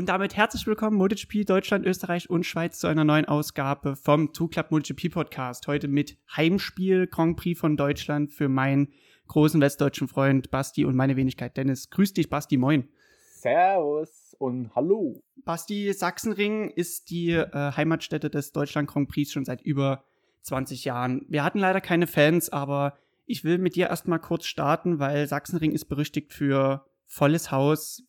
Und damit herzlich willkommen MotoGP Deutschland, Österreich und Schweiz zu einer neuen Ausgabe vom Two Club MotoGP Podcast. Heute mit Heimspiel Grand Prix von Deutschland für meinen großen westdeutschen Freund Basti und meine Wenigkeit Dennis. Grüß dich, Basti, moin. Servus und hallo. Basti, Sachsenring ist die äh, Heimatstätte des Deutschland Grand Prix schon seit über 20 Jahren. Wir hatten leider keine Fans, aber ich will mit dir erstmal kurz starten, weil Sachsenring ist berüchtigt für volles Haus,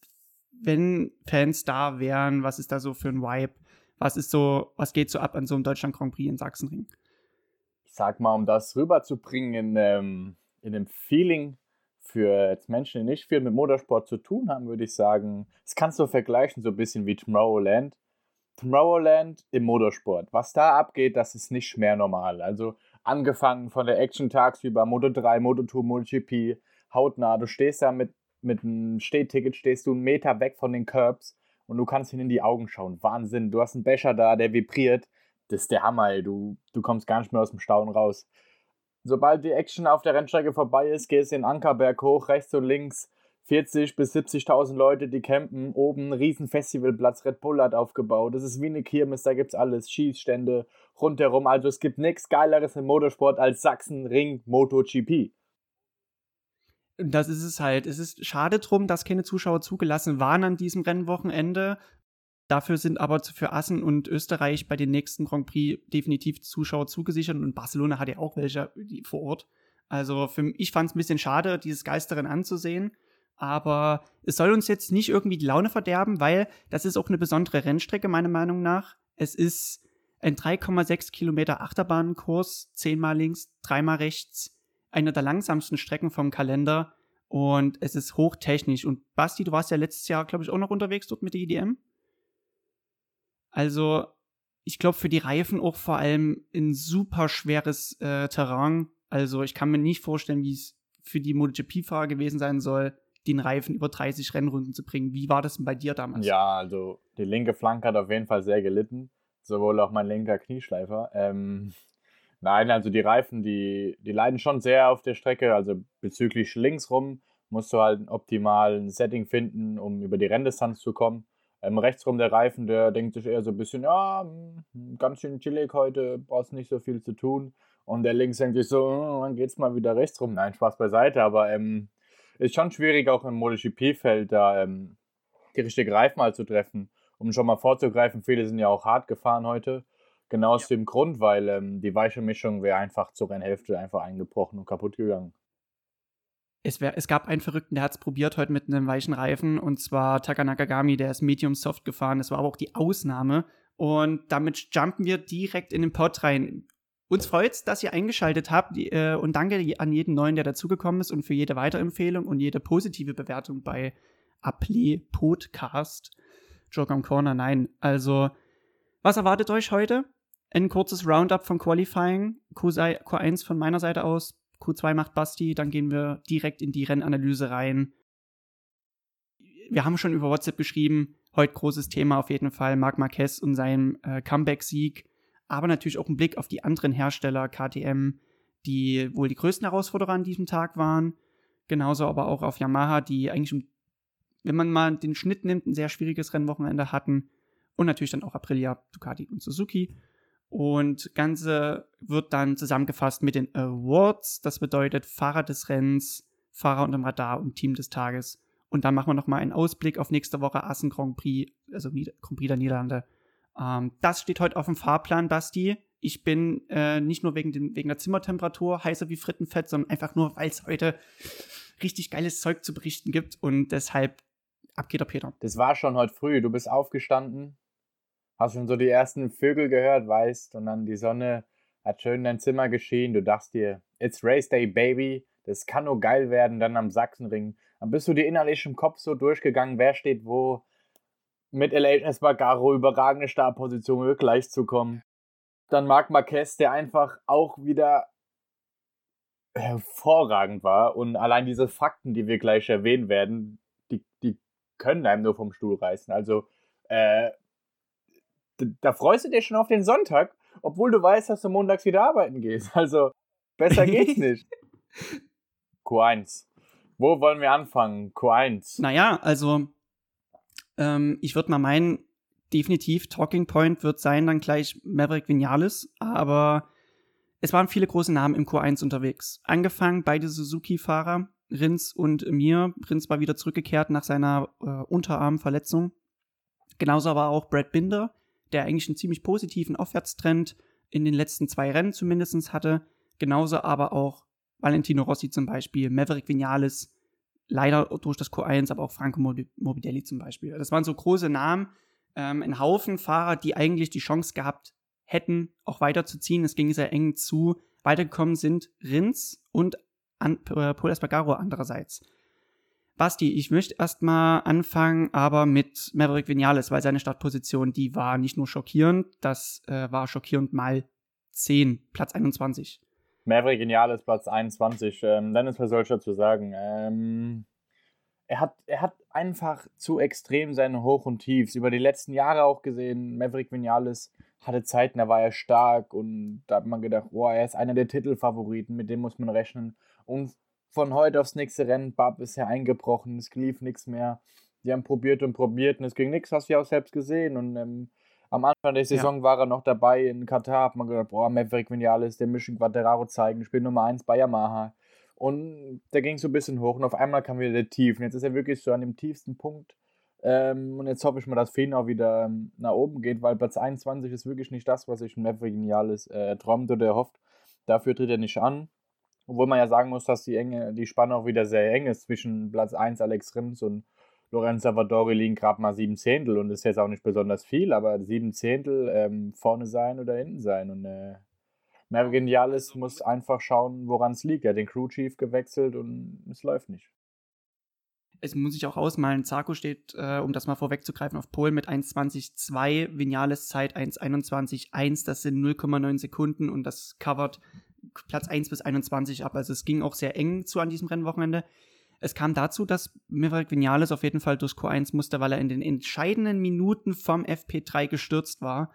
wenn Fans da wären, was ist da so für ein Vibe? Was ist so, was geht so ab an so einem Deutschland Grand Prix in Sachsenring? Ich sag mal, um das rüberzubringen in, ähm, in dem Feeling für Menschen, die nicht viel mit Motorsport zu tun haben, würde ich sagen, das kannst du vergleichen so ein bisschen wie Tomorrowland. Tomorrowland im Motorsport. Was da abgeht, das ist nicht mehr normal. Also angefangen von der Action tagsüber, Moto 3, Moto 2, MotoGP, hautnah. Du stehst da mit mit einem Stehticket stehst du einen Meter weg von den Curbs und du kannst ihn in die Augen schauen. Wahnsinn. Du hast einen Becher da, der vibriert. Das ist der Hammer. Du, du kommst gar nicht mehr aus dem Staunen raus. Sobald die Action auf der Rennstrecke vorbei ist, gehst du den Ankerberg hoch, rechts und links. 40 bis 70.000 Leute, die campen. Oben ein riesen Festivalplatz, Red Bull hat aufgebaut. Das ist wie eine Kirmes, da gibt's alles. Schießstände rundherum. Also es gibt nichts Geileres im Motorsport als Sachsen Ring MotoGP das ist es halt. Es ist schade drum, dass keine Zuschauer zugelassen waren an diesem Rennwochenende. Dafür sind aber für Assen und Österreich bei den nächsten Grand Prix definitiv Zuschauer zugesichert und Barcelona hat ja auch welche vor Ort. Also für, ich fand es ein bisschen schade, dieses Geisterin anzusehen. Aber es soll uns jetzt nicht irgendwie die Laune verderben, weil das ist auch eine besondere Rennstrecke, meiner Meinung nach. Es ist ein 3,6 Kilometer Achterbahnkurs, zehnmal links, dreimal rechts, einer der langsamsten Strecken vom Kalender und es ist hochtechnisch. Und Basti, du warst ja letztes Jahr, glaube ich, auch noch unterwegs dort mit der IDM. Also, ich glaube, für die Reifen auch vor allem ein super schweres äh, Terrain. Also, ich kann mir nicht vorstellen, wie es für die MotoGP-Fahrer gewesen sein soll, den Reifen über 30 Rennrunden zu bringen. Wie war das denn bei dir damals? Ja, also die linke Flanke hat auf jeden Fall sehr gelitten. Sowohl auch mein linker Knieschleifer. Ähm, Nein, also die Reifen, die, die leiden schon sehr auf der Strecke. Also bezüglich links rum musst du halt ein optimales Setting finden, um über die Renndistanz zu kommen. Ähm, rechts der Reifen, der denkt sich eher so ein bisschen, ja, hm, ganz schön chillig heute, brauchst nicht so viel zu tun. Und der links denkt sich so, oh, dann geht's mal wieder rechts rum. Nein, Spaß beiseite, aber ähm, ist schon schwierig, auch im MotoGP-Feld da ähm, die richtige Reifen mal zu treffen. Um schon mal vorzugreifen, viele sind ja auch hart gefahren heute. Genau aus ja. dem Grund, weil ähm, die weiche Mischung wäre einfach zur Rennhälfte einfach eingebrochen und kaputt gegangen. Es, wär, es gab einen Verrückten, der hat es probiert heute mit einem weichen Reifen und zwar Takanakagami, der ist Medium Soft gefahren. Das war aber auch die Ausnahme. Und damit jumpen wir direkt in den Pod rein. Uns freut es, dass ihr eingeschaltet habt äh, und danke an jeden Neuen, der dazugekommen ist und für jede Weiterempfehlung und jede positive Bewertung bei Appli Podcast. Joke am Corner, nein. Also, was erwartet euch heute? Ein kurzes Roundup von Qualifying. Q1 von meiner Seite aus. Q2 macht Basti. Dann gehen wir direkt in die Rennanalyse rein. Wir haben schon über WhatsApp geschrieben. Heute großes Thema auf jeden Fall. Marc Marquez und sein äh, Comeback-Sieg. Aber natürlich auch ein Blick auf die anderen Hersteller, KTM, die wohl die größten Herausforderer an diesem Tag waren. Genauso aber auch auf Yamaha, die eigentlich, wenn man mal den Schnitt nimmt, ein sehr schwieriges Rennwochenende hatten. Und natürlich dann auch Aprilia, Ducati und Suzuki. Und Ganze wird dann zusammengefasst mit den Awards. Das bedeutet Fahrer des Rennens, Fahrer unterm Radar und Team des Tages. Und dann machen wir nochmal einen Ausblick auf nächste Woche Assen Grand Prix, also Grand Prix der Niederlande. Ähm, das steht heute auf dem Fahrplan, Basti. Ich bin äh, nicht nur wegen, den, wegen der Zimmertemperatur heißer wie Frittenfett, sondern einfach nur, weil es heute richtig geiles Zeug zu berichten gibt. Und deshalb ab geht der Peter. Das war schon heute früh. Du bist aufgestanden, hast schon so die ersten Vögel gehört, weißt, und dann die Sonne hat schön in dein Zimmer geschienen. Du dachtest dir, it's Race Day, Baby. Das kann nur geil werden, dann am Sachsenring. Dann bist du dir innerlich im Kopf so durchgegangen, wer steht wo. Mit LH Espargaro überragende Startposition gleich zu kommen. Dann Marc Marquez, der einfach auch wieder hervorragend war. Und allein diese Fakten, die wir gleich erwähnen werden, die, die können einem nur vom Stuhl reißen. Also, äh, da freust du dich schon auf den Sonntag, obwohl du weißt, dass du montags wieder arbeiten gehst. Also besser geht's nicht. Q1. Wo wollen wir anfangen? Q1. Naja, also Ähm, ich würde mal meinen, definitiv Talking Point wird sein dann gleich Maverick Vinales, aber es waren viele große Namen im Q1 unterwegs. Angefangen beide Suzuki-Fahrer, Rins und mir. Rins war wieder zurückgekehrt nach seiner äh, Unterarmverletzung. Genauso aber auch Brad Binder, der eigentlich einen ziemlich positiven Aufwärtstrend in den letzten zwei Rennen zumindest hatte. Genauso aber auch Valentino Rossi zum Beispiel, Maverick Vinales, leider durch das Q1, aber auch Franco Morbidelli zum Beispiel. Das waren so große Namen, ähm, ein Haufen Fahrer, die eigentlich die Chance gehabt hätten, auch weiterzuziehen. Es ging sehr eng zu. Weitergekommen sind Rins und An äh, Paul Espargaro andererseits. Basti, ich möchte erstmal anfangen, aber mit Maverick Vinales, weil seine Startposition, die war nicht nur schockierend, das äh, war schockierend mal 10, Platz 21. Maverick Vinales, Platz 21. Ähm, Dennis, was soll ich dazu sagen? Ähm, er, hat, er hat einfach zu extrem seine Hoch- und Tiefs. Über die letzten Jahre auch gesehen, Maverick Vinales hatte Zeiten, da war er stark und da hat man gedacht, oh, er ist einer der Titelfavoriten, mit dem muss man rechnen. Und von heute aufs nächste Rennen, Bab ist ja eingebrochen, es lief nichts mehr. Die haben probiert und probiert und es ging nichts, hast du ja auch selbst gesehen. Und ähm, am Anfang der Saison ja. war er noch dabei in Katar, hat man gedacht, boah, Maverick Vinales, der Mission Quateraro zeigen, Spiel Nummer 1 bei Yamaha. Und der ging so ein bisschen hoch und auf einmal kam wieder der Tief. Und jetzt ist er wirklich so an dem tiefsten Punkt. Ähm, und jetzt hoffe ich mal, dass Feen auch wieder ähm, nach oben geht, weil Platz 21 ist wirklich nicht das, was sich ein Maverick Vinales äh, träumt oder erhofft. Dafür tritt er nicht an. Obwohl man ja sagen muss, dass die, enge, die Spanne auch wieder sehr eng ist zwischen Platz 1 Alex Rims und Lorenz Savadori liegen gerade mal sieben Zehntel und das ist jetzt auch nicht besonders viel, aber sieben Zehntel ähm, vorne sein oder hinten sein. Und äh, Mergenialis muss einfach schauen, woran es liegt. Er hat den Crew Chief gewechselt und es läuft nicht. Es muss sich auch ausmalen. Zarko steht, äh, um das mal vorwegzugreifen, auf Polen mit 1,20,2, Vinales Zeit 1,21,1. Das sind 0,9 Sekunden und das covert Platz 1 bis 21 ab. Also es ging auch sehr eng zu an diesem Rennwochenende. Es kam dazu, dass Maverick Vinales auf jeden Fall durch Q1 musste, weil er in den entscheidenden Minuten vom FP3 gestürzt war.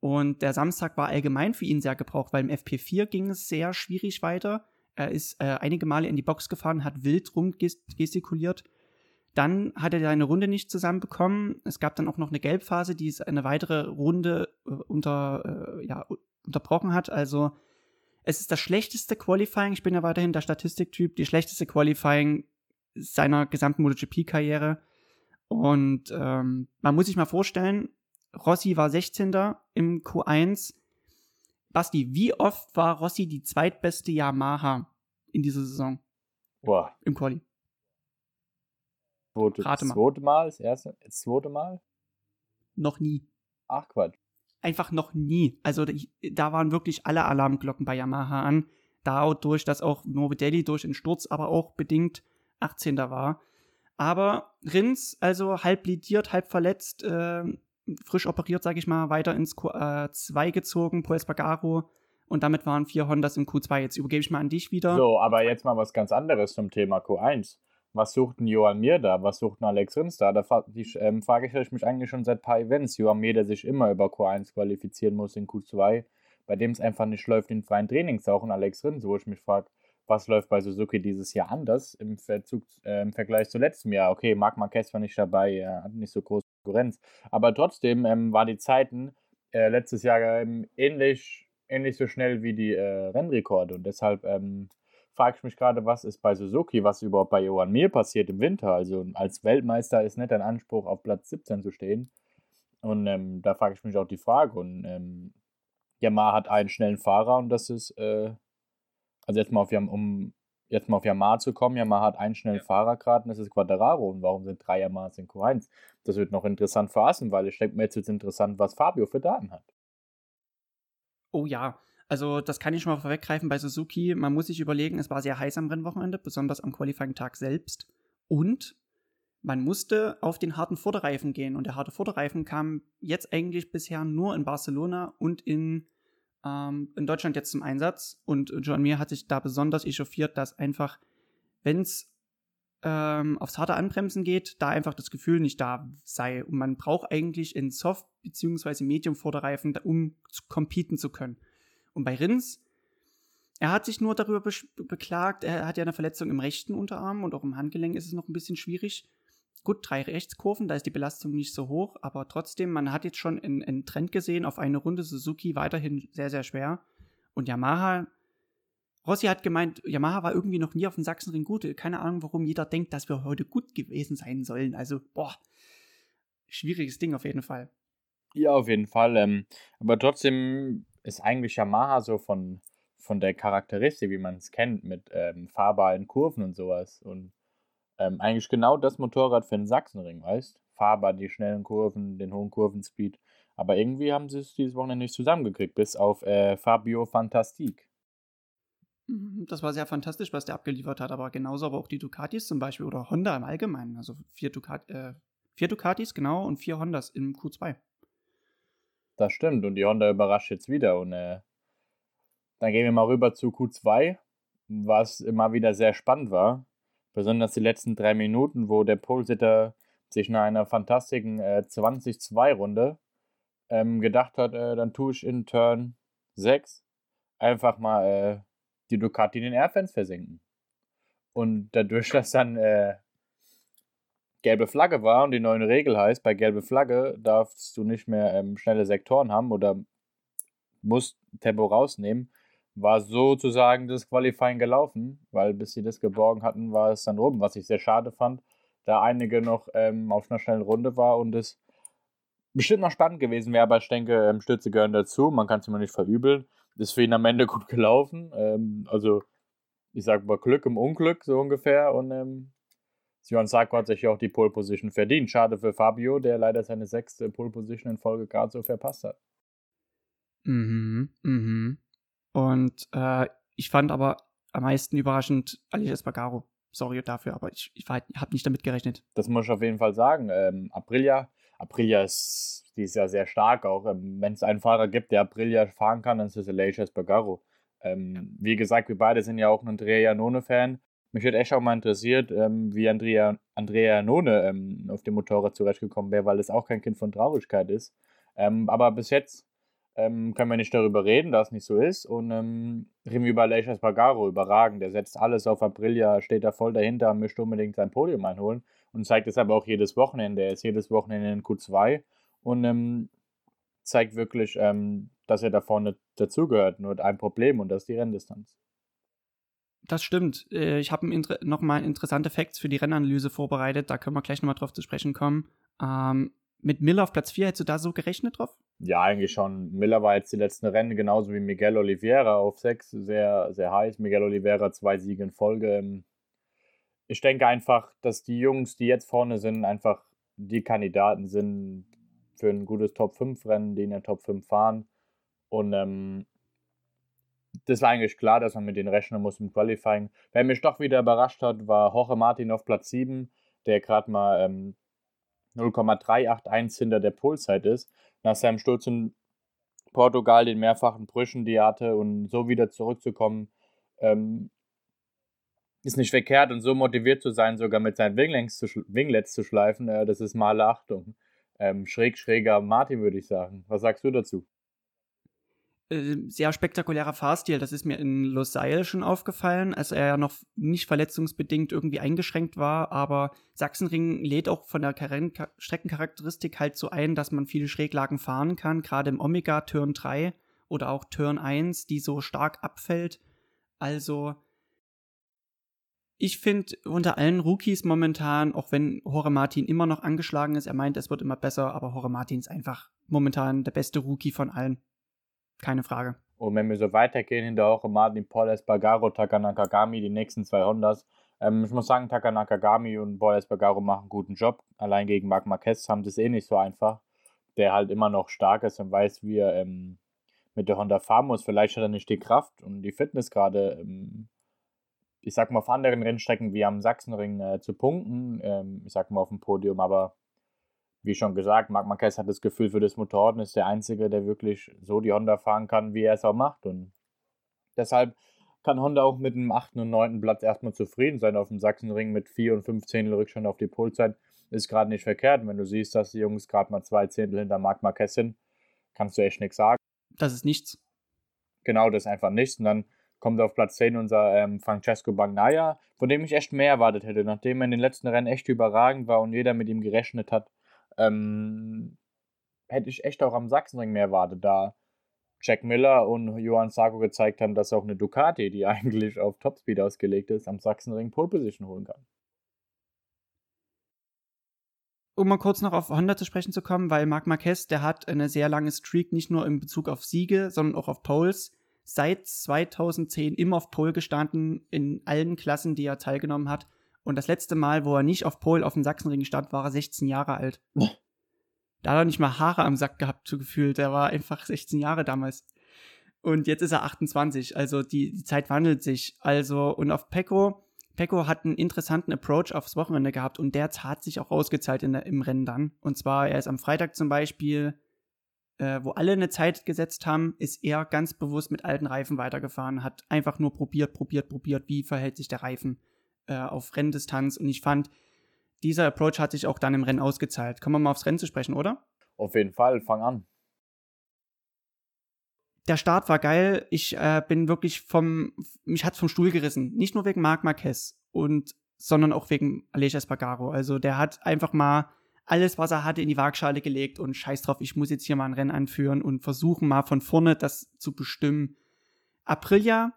Und der Samstag war allgemein für ihn sehr gebraucht, weil im FP4 ging es sehr schwierig weiter. Er ist äh, einige Male in die Box gefahren, hat wild rumgestikuliert. Dann hat er eine Runde nicht zusammenbekommen. Es gab dann auch noch eine Gelbphase, die es eine weitere Runde äh, unter, äh, ja, unterbrochen hat. Also es ist das schlechteste Qualifying. Ich bin ja weiterhin der Statistiktyp. Die schlechteste Qualifying seiner gesamten MotoGP-Karriere. Und ähm, man muss sich mal vorstellen, Rossi war 16. im Q1. Basti, wie oft war Rossi die zweitbeste Yamaha in dieser Saison? Boah. Im Quali. Zweite, Rate mal. zweite Mal, das erste, das zweite Mal? Noch nie. Ach Quatsch. Einfach noch nie. Also da waren wirklich alle Alarmglocken bei Yamaha an. Dadurch, dass auch Morbidelli durch den Sturz, aber auch bedingt 18. war. Aber Rins, also halb lidiert, halb verletzt, äh, frisch operiert, sage ich mal, weiter ins Q2 äh, gezogen, Paul Spagaro. Und damit waren vier Hondas im Q2. Jetzt übergebe ich mal an dich wieder. So, aber jetzt mal was ganz anderes zum Thema Q1. Was sucht ein Johann Mir da? Was sucht ein Alex Rins da? Da ähm, frage ich mich eigentlich schon seit paar Events. Johann Mir, der sich immer über Q1 qualifizieren muss in Q2, bei dem es einfach nicht läuft in freien Trainings, auch ein Alex Rins, wo ich mich frage, was läuft bei Suzuki dieses Jahr anders im, Verzug, äh, im Vergleich zu letztem Jahr. Okay, Marc Marquez war nicht dabei, er hat nicht so große Konkurrenz, aber trotzdem ähm, waren die Zeiten äh, letztes Jahr ähm, ähnlich, ähnlich so schnell wie die äh, Rennrekorde und deshalb ähm, frage ich mich gerade, was ist bei Suzuki, was überhaupt bei Johann Mir passiert im Winter. Also als Weltmeister ist nicht ein Anspruch, auf Platz 17 zu stehen. Und ähm, da frage ich mich auch die Frage. Und ähm, Yamaha hat einen schnellen Fahrer und das ist äh, also jetzt mal auf, um jetzt mal auf Yamaha zu kommen, Yamaha hat einen schnellen ja. Fahrer gerade und das ist Quadraro. Und warum sind drei Yamahas in Q1? Das wird noch interessant für Assen, weil ich denke mir jetzt wird interessant, was Fabio für Daten hat. Oh ja, also das kann ich schon mal vorweggreifen bei Suzuki. Man muss sich überlegen, es war sehr heiß am Rennwochenende, besonders am Qualifying-Tag selbst. Und man musste auf den harten Vorderreifen gehen. Und der harte Vorderreifen kam jetzt eigentlich bisher nur in Barcelona und in ähm, in Deutschland jetzt zum Einsatz. Und John Mir hat sich da besonders echauffiert, dass einfach, wenn es ähm, aufs harte Anbremsen geht, da einfach das Gefühl nicht da sei. Und man braucht eigentlich in Soft- bzw. Medium-Vorderreifen, um zu competen zu können. Und bei Rins, er hat sich nur darüber be beklagt, er hat ja eine Verletzung im rechten Unterarm und auch im Handgelenk ist es noch ein bisschen schwierig. gut, drei Rechtskurven, da ist die Belastung nicht so hoch, aber trotzdem, man hat jetzt schon einen, einen Trend gesehen auf eine Runde Suzuki weiterhin sehr, sehr schwer. Und Yamaha, Rossi hat gemeint, Yamaha war irgendwie noch nie auf dem Sachsenring gut. Keine Ahnung, warum jeder denkt, dass wir heute gut gewesen sein sollen. Also, boah, schwieriges Ding auf jeden Fall. Ja, auf jeden Fall. Ähm, aber trotzdem ist eigentlich Yamaha so von, von der Charakteristik, wie man es kennt, mit ähm, fahrbaren Kurven und sowas. Und ähm, eigentlich genau das Motorrad für den Sachsenring, weißt Fahrbar, die schnellen Kurven, den hohen Kurvenspeed. Aber irgendwie haben sie es dieses Wochenende nicht zusammengekriegt, bis auf äh, Fabio Fantastique. Mhm, das war sehr fantastisch, was der abgeliefert hat, aber genauso aber auch die Ducatis zum Beispiel oder Honda im Allgemeinen. Also vier, Ducat, äh, vier Ducatis, genau, und vier Hondas im Q2. Das stimmt, und die Honda überrascht jetzt wieder. Und äh, dann gehen wir mal rüber zu Q2, was immer wieder sehr spannend war. Besonders die letzten drei Minuten, wo der Polesitter sich nach einer fantastischen äh, 20-2-Runde ähm, gedacht hat, äh, dann tue ich in Turn 6 einfach mal äh, die Ducati in den Airfans versenken. Und dadurch, dass dann äh, gelbe Flagge war und die neue Regel heißt, bei gelbe Flagge darfst du nicht mehr ähm, schnelle Sektoren haben oder musst Tempo rausnehmen, war sozusagen das Qualifying gelaufen, weil bis sie das geborgen hatten, war es dann oben, was ich sehr schade fand, da einige noch ähm, auf einer schnellen Runde war und es bestimmt noch spannend gewesen wäre, aber ich denke, ähm, Stütze gehören dazu, man kann es immer nicht verübeln. Ist für ihn am Ende gut gelaufen. Ähm, also, ich sage mal Glück im Unglück, so ungefähr. Und Johann Sarko hat sich ja auch die Pole Position verdient. Schade für Fabio, der leider seine sechste Pole Position in Folge gerade so verpasst hat. Mhm, mhm. Und äh, ich fand aber am meisten überraschend Alice Espargaro. Sorry dafür, aber ich, ich habe nicht damit gerechnet. Das muss ich auf jeden Fall sagen. Ähm, Aprilia, Aprilia ist, die ist ja sehr stark auch. Ähm, Wenn es einen Fahrer gibt, der Aprilia fahren kann, dann ist es Alice Espargaro. Ähm, wie gesagt, wir beide sind ja auch ein Andrea Janone-Fan. Mich hätte echt auch mal interessiert, ähm, wie Andrea, Andrea Janone ähm, auf dem Motorrad zurechtgekommen wäre, weil es auch kein Kind von Traurigkeit ist. Ähm, aber bis jetzt ähm, können wir nicht darüber reden, dass es nicht so ist. Und ähm, reden wir über Leisha Spagaro, überragend. Der setzt alles auf Aprilia, steht da voll dahinter, möchte unbedingt sein Podium einholen und zeigt es aber auch jedes Wochenende. Er ist jedes Wochenende in Q2 und ähm, zeigt wirklich, ähm, dass er da vorne dazugehört. Nur ein Problem und das ist die Renndistanz. Das stimmt. Äh, ich habe nochmal interessante Facts für die Rennanalyse vorbereitet. Da können wir gleich nochmal drauf zu sprechen kommen. Ähm, mit Miller auf Platz 4, hättest du da so gerechnet drauf? Ja, eigentlich schon. Miller war jetzt die letzten Rennen genauso wie Miguel Oliveira auf 6, sehr, sehr heiß. Miguel Oliveira zwei Siege in Folge. Ähm, ich denke einfach, dass die Jungs, die jetzt vorne sind, einfach die Kandidaten sind für ein gutes Top-5-Rennen, die in der Top 5 fahren. Und ähm, das war eigentlich klar, dass man mit denen rechnen muss im Qualifying. Wer mich doch wieder überrascht hat, war Jorge Martin auf Platz 7, der gerade mal ähm, 0,381 hinter der Polzeit ist. Nach seinem Sturz in Portugal, den mehrfachen Brüchen, die er hatte und so wieder zurückzukommen, ähm, ist nicht verkehrt und so motiviert zu sein, sogar mit seinen Winglets zu, Winglets zu schleifen, äh, das ist male Achtung. Ähm, schräg, schräger Martin, würde ich sagen. Was sagst du dazu? Äh, sehr spektakulärer Fahrstil. Das ist mir in Losail schon aufgefallen, als er ja noch nicht verletzungsbedingt irgendwie eingeschränkt war. Aber Sachsenring lädt auch von der Streckencharakteristik halt so ein, dass man viele Schräglagen fahren kann, gerade im Omega Turn 3 oder auch Turn 1, die so stark abfällt. Also, ich finde unter allen Rookies momentan, auch wenn Hore Martin immer noch angeschlagen ist, er meint, es wird immer besser, aber Hore Martin ist einfach momentan der beste Rookie von allen. Keine Frage. Und wenn wir so weitergehen, hinter auch Martin Paul Espargaro, Takanaka Gami, die nächsten zwei Hondas. Ähm, ich muss sagen, Takanaka Gami und Paul Espargaro machen einen guten Job. Allein gegen Marc Marquez haben sie es eh nicht so einfach. Der halt immer noch stark ist und weiß, wie er ähm, mit der Honda fahren muss. Vielleicht hat er nicht die Kraft und die Fitness gerade, ähm, ich sag mal, auf anderen Rennstrecken wie am Sachsenring äh, zu punkten. Ähm, ich sag mal auf dem Podium, aber wie schon gesagt, Marc Marquez hat das Gefühl für das Motorrad und ist der Einzige, der wirklich so die Honda fahren kann, wie er es auch macht. Und deshalb kann Honda auch mit dem 8. und 9. Platz erstmal zufrieden sein auf dem Sachsenring mit 4 und 5 Zehntel Rückstand auf die Polzeit. Ist gerade nicht verkehrt. Wenn du siehst, dass die Jungs gerade mal zwei Zehntel hinter Marc Marquez sind, kannst du echt nichts sagen. Das ist nichts. Genau, das ist einfach nichts. Und dann kommt auf Platz 10 unser ähm, Francesco Bagnaia, von dem ich echt mehr erwartet hätte, nachdem er in den letzten Rennen echt überragend war und jeder mit ihm gerechnet hat. Ähm, hätte ich echt auch am Sachsenring mehr erwartet, da Jack Miller und Johann Sarko gezeigt haben, dass auch eine Ducati, die eigentlich auf Topspeed ausgelegt ist, am Sachsenring Pole Position holen kann. Um mal kurz noch auf Honda zu sprechen zu kommen, weil Marc Marquez, der hat eine sehr lange Streak, nicht nur in Bezug auf Siege, sondern auch auf Poles seit 2010 immer auf Pole gestanden, in allen Klassen, die er teilgenommen hat. Und das letzte Mal, wo er nicht auf Pole auf dem Sachsenring stand, war er 16 Jahre alt. da hat er nicht mal Haare am Sack gehabt, so gefühlt. Er war einfach 16 Jahre damals. Und jetzt ist er 28. Also die, die Zeit wandelt sich. Also, und auf Pecco, Pecco hat einen interessanten Approach aufs Wochenende gehabt und der hat sich auch ausgezahlt in der, im Rennen dann. Und zwar, er ist am Freitag zum Beispiel äh, wo alle eine Zeit gesetzt haben, ist er ganz bewusst mit alten Reifen weitergefahren, hat einfach nur probiert, probiert, probiert, wie verhält sich der Reifen äh, auf Renndistanz. Und ich fand, dieser Approach hat sich auch dann im Rennen ausgezahlt. Kommen wir mal aufs Rennen zu sprechen, oder? Auf jeden Fall, fang an. Der Start war geil. Ich äh, bin wirklich vom, mich hat's vom Stuhl gerissen. Nicht nur wegen Marc Marquez und, sondern auch wegen Aleix Espargaro. Also der hat einfach mal alles, was er hatte, in die Waagschale gelegt und scheiß drauf, ich muss jetzt hier mal ein Rennen anführen und versuchen mal von vorne das zu bestimmen. Aprilia,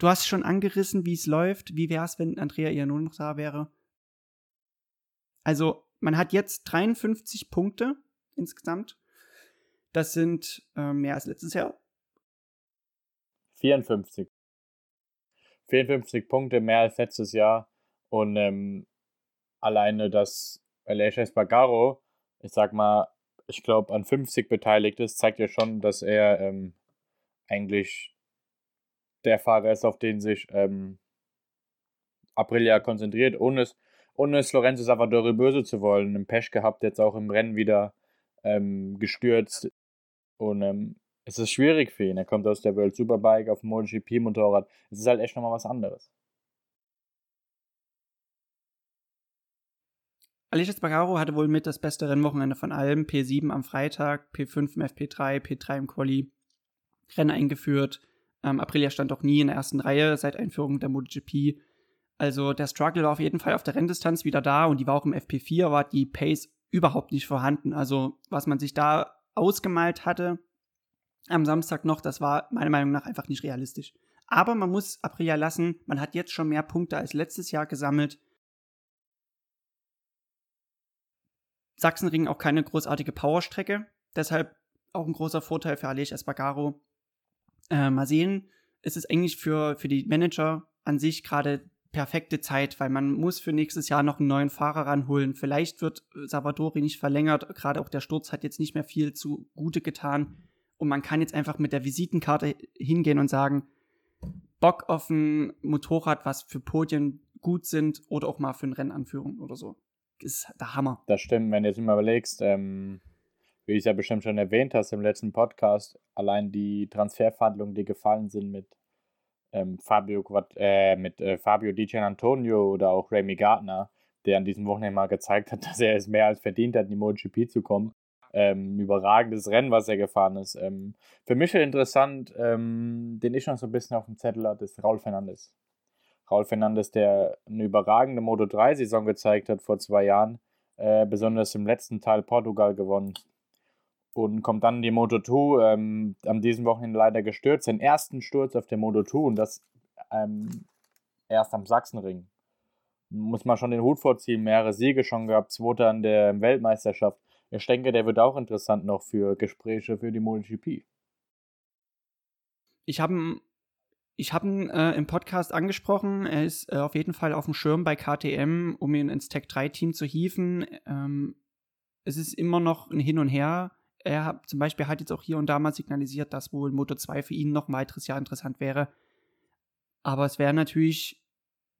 du hast schon angerissen, wie es läuft. Wie wäre es, wenn Andrea nur noch da wäre? Also, man hat jetzt 53 Punkte insgesamt. Das sind äh, mehr als letztes Jahr. 54. 54 Punkte mehr als letztes Jahr. Und ähm, alleine das Aleix Espargaro, ich sag mal, ich glaube, an 50 beteiligt ist, zeigt ja schon, dass er ähm, eigentlich der Fahrer ist, auf den sich ähm, Aprilia konzentriert, ohne es, ohne es Lorenzo Savadori böse zu wollen. Ein Pech gehabt, jetzt auch im Rennen wieder ähm, gestürzt. Und ähm, es ist schwierig für ihn. Er kommt aus der World Superbike auf dem MotoGP-Motorrad. Es ist halt echt nochmal was anderes. Alicia Spargaro hatte wohl mit das beste Rennwochenende von allem. P7 am Freitag, P5 im FP3, P3 im Quali. Rennen eingeführt. Ähm, Aprilia stand auch nie in der ersten Reihe seit Einführung der MotoGP. Also der Struggle war auf jeden Fall auf der Renndistanz wieder da und die war auch im FP4, war die Pace überhaupt nicht vorhanden. Also was man sich da ausgemalt hatte am Samstag noch, das war meiner Meinung nach einfach nicht realistisch. Aber man muss Aprilia lassen, man hat jetzt schon mehr Punkte als letztes Jahr gesammelt. Sachsenring auch keine großartige Powerstrecke. Deshalb auch ein großer Vorteil für Aleix Espargaro. Äh, mal sehen, es ist eigentlich für, für die Manager an sich gerade perfekte Zeit, weil man muss für nächstes Jahr noch einen neuen Fahrer ranholen. Vielleicht wird Salvadori nicht verlängert, gerade auch der Sturz hat jetzt nicht mehr viel zugute getan. Und man kann jetzt einfach mit der Visitenkarte hingehen und sagen, Bock auf ein Motorrad, was für Podien gut sind oder auch mal für eine Rennanführung oder so ist der Hammer. Das stimmt, wenn du jetzt mal überlegst, ähm, wie du es ja bestimmt schon erwähnt hast im letzten Podcast, allein die Transferverhandlungen, die gefallen sind mit ähm, Fabio, äh, mit äh, Fabio Di Antonio oder auch Remy Gardner, der an diesem Wochenende mal gezeigt hat, dass er es mehr als verdient hat, in die MotoGP zu kommen. Ähm, überragendes Rennen, was er gefahren ist. Ähm, für mich interessant, ähm, den ich noch so ein bisschen auf dem Zettel hatte, ist Raul Fernandes. Raul Fernandes, der eine überragende Moto3-Saison gezeigt hat vor zwei Jahren, äh, besonders im letzten Teil Portugal gewonnen. Und kommt dann in die Moto2, ähm, an diesem Wochenende leider gestürzt, den ersten Sturz auf der Moto2 und das ähm, erst am Sachsenring. Muss man schon den Hut vorziehen, mehrere Siege schon gehabt, zweiter an der Weltmeisterschaft. Ich denke, der wird auch interessant noch für Gespräche für die MotoGP. Ich habe ich habe ihn äh, im Podcast angesprochen. Er ist äh, auf jeden Fall auf dem Schirm bei KTM, um ihn ins Tech 3-Team zu hieven. Ähm, es ist immer noch ein Hin und Her. Er hat zum Beispiel hat jetzt auch hier und da mal signalisiert, dass wohl Moto 2 für ihn noch ein weiteres Jahr interessant wäre. Aber es wäre natürlich,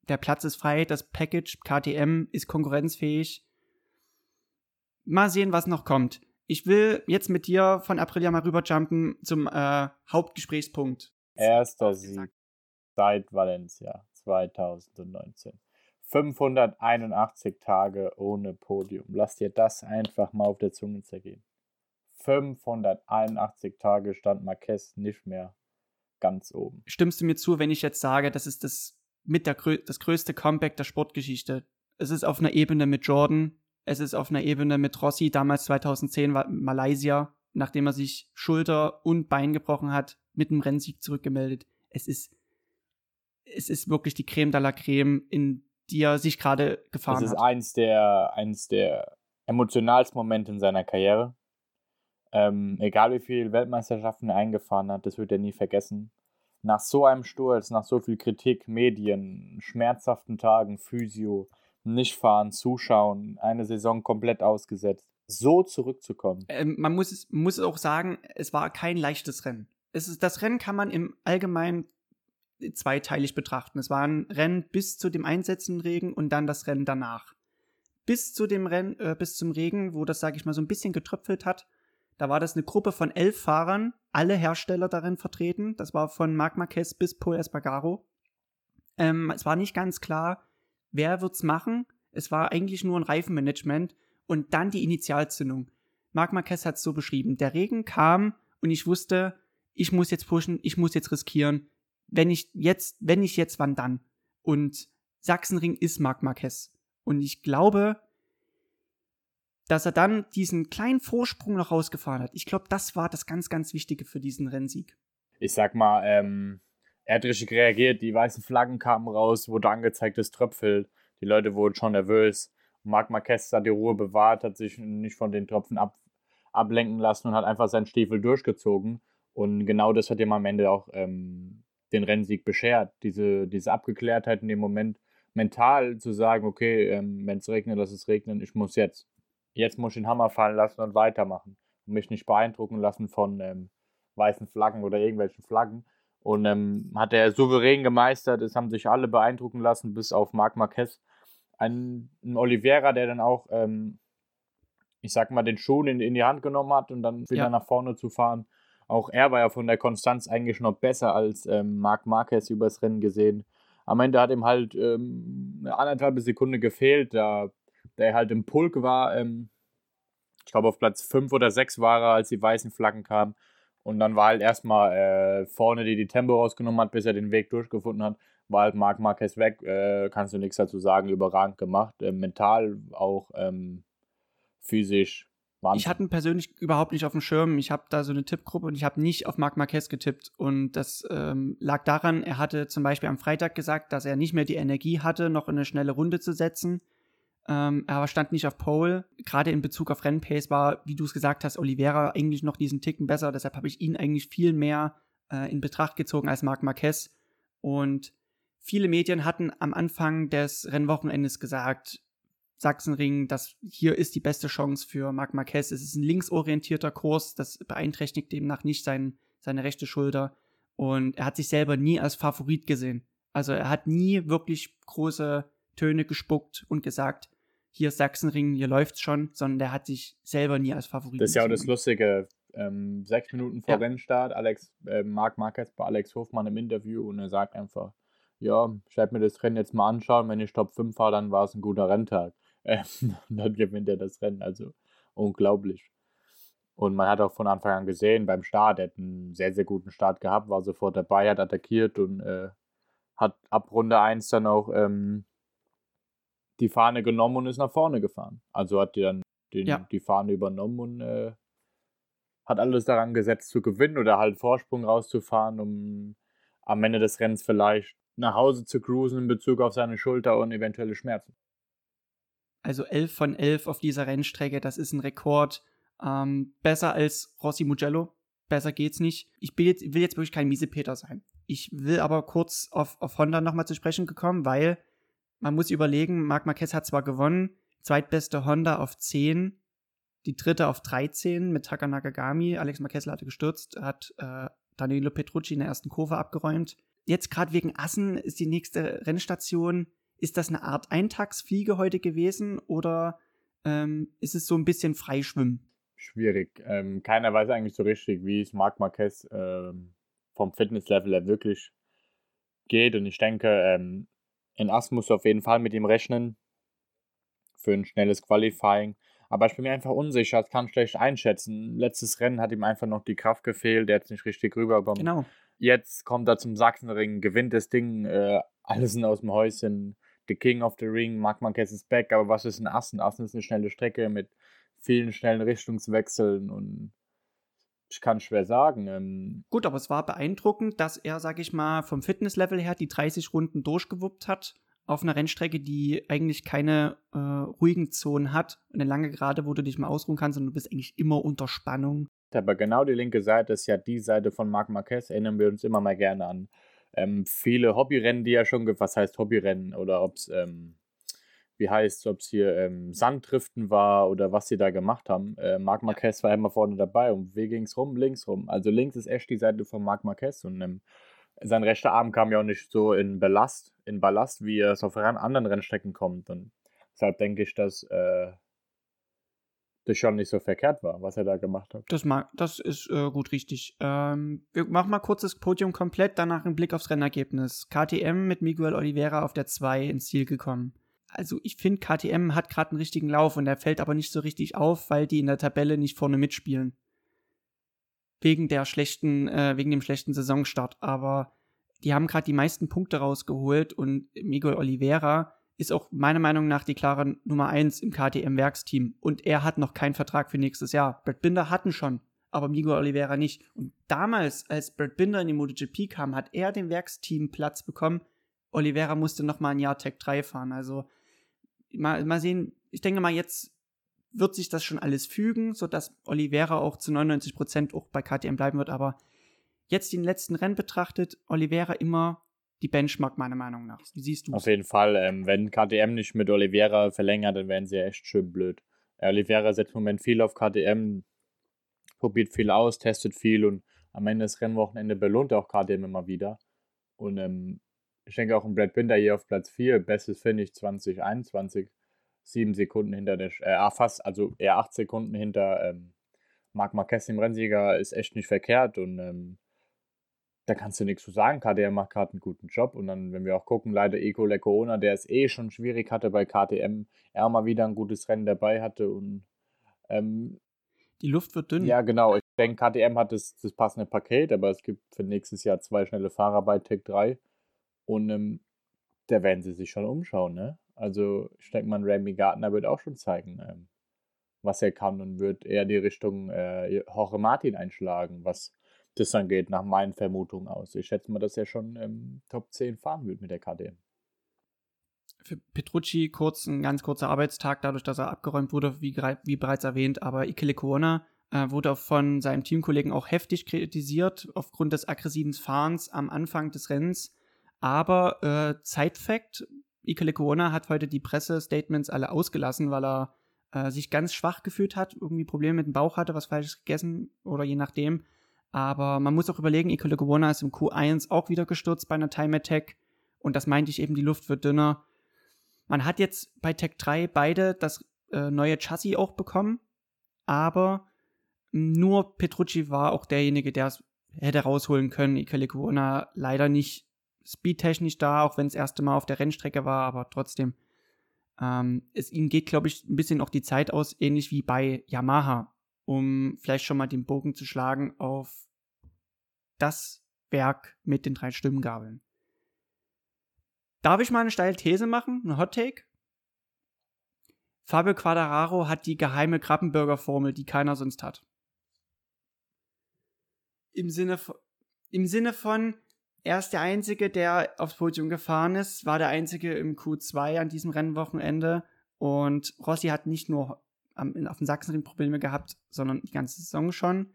der Platz ist frei, das Package KTM ist konkurrenzfähig. Mal sehen, was noch kommt. Ich will jetzt mit dir von Aprilia mal rüberjumpen zum äh, Hauptgesprächspunkt. Erster Sieg seit Valencia 2019. 581 Tage ohne Podium. Lass dir das einfach mal auf der Zunge zergehen. 581 Tage stand Marquez nicht mehr ganz oben. Stimmst du mir zu, wenn ich jetzt sage, das ist das mit der das größte Comeback der Sportgeschichte? Es ist auf einer Ebene mit Jordan, es ist auf einer Ebene mit Rossi, damals 2010 war Malaysia, nachdem er sich Schulter und Bein gebrochen hat, mit einem Rennsieg zurückgemeldet. Es ist, es ist wirklich die Creme de la Creme, in die er sich gerade gefahren hat. Das ist hat. eins der, eins der emotionalsten Momente in seiner Karriere. Ähm, egal wie viele Weltmeisterschaften er eingefahren hat, das wird er nie vergessen. Nach so einem Sturz, nach so viel Kritik, Medien, schmerzhaften Tagen, Physio, nicht fahren, zuschauen, eine Saison komplett ausgesetzt, so zurückzukommen. Ähm, man muss, muss auch sagen, es war kein leichtes Rennen. Es ist, das Rennen kann man im Allgemeinen zweiteilig betrachten. Es war ein Rennen bis zu dem einsetzenden Regen und dann das Rennen danach. Bis zu dem Rennen, äh, bis zum Regen, wo das, sage ich mal, so ein bisschen getröpfelt hat, da war das eine Gruppe von elf Fahrern, alle Hersteller darin vertreten. Das war von Marc Marquez bis Paul Espargaro. Ähm, es war nicht ganz klar, wer wird's machen. Es war eigentlich nur ein Reifenmanagement und dann die Initialzündung. Marc Marquez hat es so beschrieben. Der Regen kam und ich wusste, ich muss jetzt pushen, ich muss jetzt riskieren. Wenn ich jetzt, wenn nicht jetzt, wann dann? Und Sachsenring ist Marc Marquez. Und ich glaube, dass er dann diesen kleinen Vorsprung noch rausgefahren hat. Ich glaube, das war das ganz, ganz Wichtige für diesen Rennsieg. Ich sag mal, ähm, er hat richtig reagiert, die weißen Flaggen kamen raus, wurde angezeigt, es tröpfelt. Die Leute wurden schon nervös. Marc Marquez hat die Ruhe bewahrt, hat sich nicht von den Tropfen ab, ablenken lassen und hat einfach seinen Stiefel durchgezogen. Und genau das hat ihm am Ende auch ähm, den Rennsieg beschert. Diese, diese Abgeklärtheit in dem Moment, mental zu sagen, okay, ähm, wenn es regnet, lass es regnen, ich muss jetzt jetzt muss ich den Hammer fallen lassen und weitermachen. Und mich nicht beeindrucken lassen von ähm, weißen Flaggen oder irgendwelchen Flaggen. Und ähm, hat er souverän gemeistert, es haben sich alle beeindrucken lassen, bis auf Marc Marquez. Ein, ein Oliveira, der dann auch, ähm, ich sag mal, den Schuh in, in die Hand genommen hat und dann wieder ja. nach vorne zu fahren. Auch er war ja von der Konstanz eigentlich noch besser als ähm, Marc Marquez übers Rennen gesehen. Am Ende hat ihm halt ähm, eine anderthalbe Sekunde gefehlt. Da der halt im Pulk war. Ähm, ich glaube, auf Platz 5 oder 6 war er, als die weißen Flaggen kamen. Und dann war halt erstmal äh, vorne, die die Tempo rausgenommen hat, bis er den Weg durchgefunden hat, war halt Marc Marquez weg. Äh, kannst du nichts dazu sagen, überragend gemacht. Äh, mental, auch ähm, physisch. Wahnsinn. Ich hatte ihn persönlich überhaupt nicht auf dem Schirm. Ich habe da so eine Tippgruppe und ich habe nicht auf Marc Marquez getippt. Und das ähm, lag daran, er hatte zum Beispiel am Freitag gesagt, dass er nicht mehr die Energie hatte, noch in eine schnelle Runde zu setzen. Ähm, er stand nicht auf Pole. Gerade in Bezug auf Rennpace war, wie du es gesagt hast, Oliveira eigentlich noch diesen Ticken besser. Deshalb habe ich ihn eigentlich viel mehr äh, in Betracht gezogen als Marc Marquez. Und viele Medien hatten am Anfang des Rennwochenendes gesagt, Sachsenring, das hier ist die beste Chance für Marc Marquez. Es ist ein linksorientierter Kurs, das beeinträchtigt demnach nicht sein, seine rechte Schulter. Und er hat sich selber nie als Favorit gesehen. Also er hat nie wirklich große Töne gespuckt und gesagt, hier ist Sachsenring, hier läuft's schon, sondern der hat sich selber nie als Favorit. Das ist ja auch das Lustige. Ähm, sechs Minuten vor ja. Rennstart, Alex, äh, Marc Marquez bei Alex Hofmann im Interview und er sagt einfach, ja, ich werde mir das Rennen jetzt mal anschauen, wenn ich Top 5 fahre, dann war es ein guter Renntag. Ähm, dann gewinnt er das Rennen, also unglaublich. Und man hat auch von Anfang an gesehen, beim Start, er hat einen sehr, sehr guten Start gehabt, war sofort dabei, hat attackiert und äh, hat ab Runde 1 dann auch ähm, die Fahne genommen und ist nach vorne gefahren. Also hat die dann den, ja. die Fahne übernommen und äh, hat alles daran gesetzt zu gewinnen oder halt Vorsprung rauszufahren, um am Ende des Rennens vielleicht nach Hause zu cruisen in Bezug auf seine Schulter und eventuelle Schmerzen. Also 11 von 11 auf dieser Rennstrecke, das ist ein Rekord. Ähm, besser als Rossi Mugello. Besser geht's nicht. Ich will jetzt, will jetzt wirklich kein Miesepeter sein. Ich will aber kurz auf, auf Honda nochmal zu sprechen gekommen, weil man muss überlegen, Marc Marquez hat zwar gewonnen, zweitbeste Honda auf 10, die dritte auf 13 mit Taka Nakagami. Alex Marquez hatte gestürzt, hat äh, Danilo Petrucci in der ersten Kurve abgeräumt. Jetzt gerade wegen Assen ist die nächste Rennstation. Ist das eine Art Eintagsfliege heute gewesen oder ähm, ist es so ein bisschen Freischwimmen? Schwierig. Ähm, keiner weiß eigentlich so richtig, wie es Marc Marquez ähm, vom Fitnesslevel her wirklich geht. Und ich denke, ähm, in Ass musst du auf jeden Fall mit ihm rechnen für ein schnelles Qualifying. Aber ich bin mir einfach unsicher, ich kann schlecht einschätzen. Letztes Rennen hat ihm einfach noch die Kraft gefehlt, der hat es nicht richtig rübergekommen. Genau. jetzt kommt er zum Sachsenring, gewinnt das Ding, äh, alles sind aus dem Häuschen. The King of the Ring, Marc Marquez ist back, aber was ist ein Assen? Assen ist eine schnelle Strecke mit vielen schnellen Richtungswechseln und ich kann schwer sagen. Ähm Gut, aber es war beeindruckend, dass er, sag ich mal, vom Fitnesslevel her die 30 Runden durchgewuppt hat auf einer Rennstrecke, die eigentlich keine äh, ruhigen Zonen hat. Eine lange Gerade, wo du dich mal ausruhen kannst und du bist eigentlich immer unter Spannung. Aber genau die linke Seite ist ja die Seite von Marc Marquez, erinnern wir uns immer mal gerne an. Ähm, viele Hobbyrennen, die er schon, was heißt Hobbyrennen oder ob es, ähm, wie heißt ob es hier ähm, Sanddriften war oder was sie da gemacht haben. Äh, Marc Marquez war immer vorne dabei und wie ging es rum? Links rum. Also links ist echt die Seite von Marc Marquez und ähm, sein rechter Arm kam ja auch nicht so in Ballast, in Ballast, wie es auf anderen Rennstrecken kommt. Und deshalb denke ich, dass äh, das schon nicht so verkehrt war, was er da gemacht hat. Das, mag, das ist äh, gut richtig. Ähm, wir machen mal kurz das Podium komplett, danach ein Blick aufs Rennergebnis. KTM mit Miguel Oliveira auf der 2 ins Ziel gekommen. Also ich finde, KTM hat gerade einen richtigen Lauf und der fällt aber nicht so richtig auf, weil die in der Tabelle nicht vorne mitspielen. Wegen der schlechten, äh, wegen dem schlechten Saisonstart. Aber die haben gerade die meisten Punkte rausgeholt und Miguel Oliveira ist auch meiner Meinung nach die klare Nummer 1 im KTM-Werksteam. Und er hat noch keinen Vertrag für nächstes Jahr. Brad Binder hatten schon, aber Miguel Oliveira nicht. Und damals, als Brad Binder in die MotoGP kam, hat er den Werksteam-Platz bekommen. Oliveira musste noch mal ein Jahr Tech 3 fahren. Also mal, mal sehen, ich denke mal, jetzt wird sich das schon alles fügen, sodass Oliveira auch zu 99 Prozent auch bei KTM bleiben wird. Aber jetzt den letzten Rennen betrachtet, Oliveira immer die Benchmark, meiner Meinung nach. Wie siehst du Auf jeden Fall. Ähm, wenn KTM nicht mit Oliveira verlängert, dann wären sie ja echt schön blöd. Äh, Oliveira setzt im Moment viel auf KTM, probiert viel aus, testet viel und am Ende des Rennwochenende belohnt er auch KTM immer wieder. Und ähm, ich denke auch ein Brad Binder hier auf Platz 4, bestes Finish 2021, sieben Sekunden hinter der, äh, ah, fast, also eher acht Sekunden hinter ähm, Marc Marquez im Rennsieger ist echt nicht verkehrt und ähm, da kannst du nichts zu sagen. KTM macht gerade einen guten Job. Und dann, wenn wir auch gucken, leider Eco Corona, der es eh schon schwierig hatte bei KTM, er mal wieder ein gutes Rennen dabei hatte. Und ähm, die Luft wird dünn. Ja, genau. Ich denke, KTM hat das, das passende Paket, aber es gibt für nächstes Jahr zwei schnelle Fahrer bei Tech 3. Und ähm, da werden sie sich schon umschauen, ne? Also, ich denke mal, Remy Gardner wird auch schon zeigen, ähm, was er kann und wird eher die Richtung äh, Jorge Martin einschlagen, was das dann geht, nach meinen Vermutungen aus. Ich schätze mal, dass er schon im Top 10 fahren wird mit der KTM. Für Petrucci kurz ein ganz kurzer Arbeitstag, dadurch, dass er abgeräumt wurde, wie, wie bereits erwähnt, aber Ikele Kuona äh, wurde von seinem Teamkollegen auch heftig kritisiert aufgrund des aggressiven Fahrens am Anfang des Rennens. Aber äh, Zeitfakt, Ikele Kuona hat heute die Pressestatements alle ausgelassen, weil er äh, sich ganz schwach gefühlt hat, irgendwie Probleme mit dem Bauch hatte, was falsches gegessen oder je nachdem. Aber man muss auch überlegen, Ecole Gewona ist im Q1 auch wieder gestürzt bei einer Time Attack. Und das meinte ich eben, die Luft wird dünner. Man hat jetzt bei Tech 3 beide das äh, neue Chassis auch bekommen. Aber nur Petrucci war auch derjenige, der es hätte rausholen können. Ecole Gewona leider nicht speedtechnisch da, auch wenn es das erste Mal auf der Rennstrecke war, aber trotzdem. Ähm, es ihm geht, glaube ich, ein bisschen auch die Zeit aus, ähnlich wie bei Yamaha um vielleicht schon mal den Bogen zu schlagen auf das Werk mit den drei Stimmgabeln. Darf ich mal eine steile These machen? Ein Hot Take? Fabio Quadraro hat die geheime Krabbenburger-Formel, die keiner sonst hat. Im Sinne im Sinne von, er ist der Einzige, der aufs Podium gefahren ist, war der Einzige im Q2 an diesem Rennwochenende und Rossi hat nicht nur am, auf dem Sachsenring Probleme gehabt, sondern die ganze Saison schon.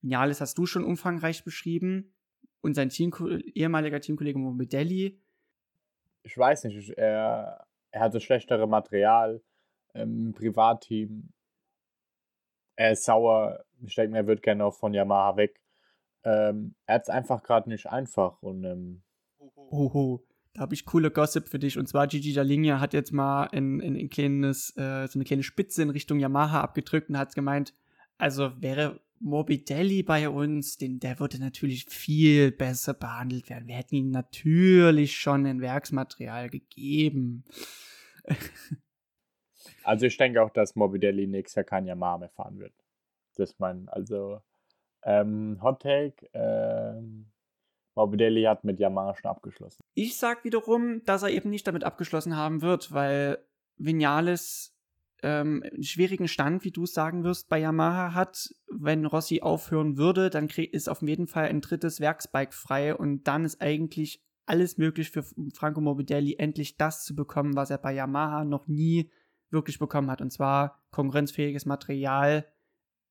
Vinales hast du schon umfangreich beschrieben. Und sein Team, ehemaliger Teamkollege Morbidelli. Ich weiß nicht, er, er hatte schlechtere Material im Privatteam. Er ist sauer. Ich denke er wird gerne auch von Yamaha weg. Ähm, er hat es einfach gerade nicht einfach. Und, ähm, Oho. Da habe ich coole Gossip für dich. Und zwar Gigi Dalinia hat jetzt mal in, in, in kleines, äh, so eine kleine Spitze in Richtung Yamaha abgedrückt und hat gemeint, also wäre Morbidelli bei uns, den, der würde natürlich viel besser behandelt werden. Wir hätten ihm natürlich schon ein Werksmaterial gegeben. also ich denke auch, dass Morbidelli nächstes Jahr kein Yamaha mehr fahren wird. Das mein, also ähm, Hot Take, ähm, Morbidelli hat mit Yamaha schon abgeschlossen. Ich sag wiederum, dass er eben nicht damit abgeschlossen haben wird, weil Vinales ähm, einen schwierigen Stand, wie du es sagen wirst, bei Yamaha hat. Wenn Rossi aufhören würde, dann ist auf jeden Fall ein drittes Werksbike frei und dann ist eigentlich alles möglich für Franco Morbidelli, endlich das zu bekommen, was er bei Yamaha noch nie wirklich bekommen hat. Und zwar konkurrenzfähiges Material,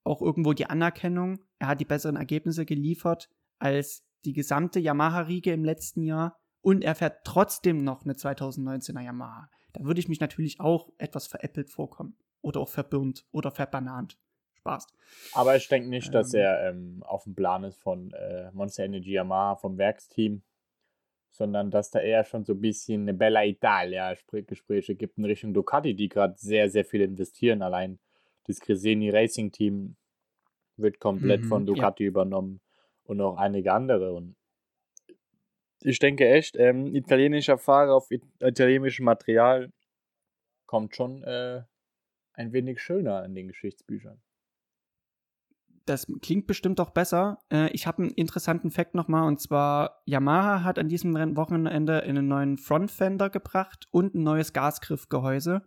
auch irgendwo die Anerkennung. Er hat die besseren Ergebnisse geliefert als die gesamte Yamaha-Riege im letzten Jahr und er fährt trotzdem noch eine 2019er Yamaha. Da würde ich mich natürlich auch etwas veräppelt vorkommen oder auch verbürnt oder verbanant. Spaß. Aber ich denke nicht, ähm, dass er ähm, auf dem Plan ist von äh, Monster Energy Yamaha, vom Werksteam, sondern dass da eher schon so ein bisschen eine Bella Italia Gespräche gibt in Richtung Ducati, die gerade sehr, sehr viel investieren. Allein das Creseni Racing Team wird komplett mhm, von Ducati ja. übernommen und auch einige andere. Und ich denke echt, ähm, italienischer Fahrer auf italienischem Material kommt schon äh, ein wenig schöner in den Geschichtsbüchern. Das klingt bestimmt auch besser. Äh, ich habe einen interessanten Fakt nochmal und zwar Yamaha hat an diesem Wochenende einen neuen Frontfender gebracht und ein neues Gasgriffgehäuse.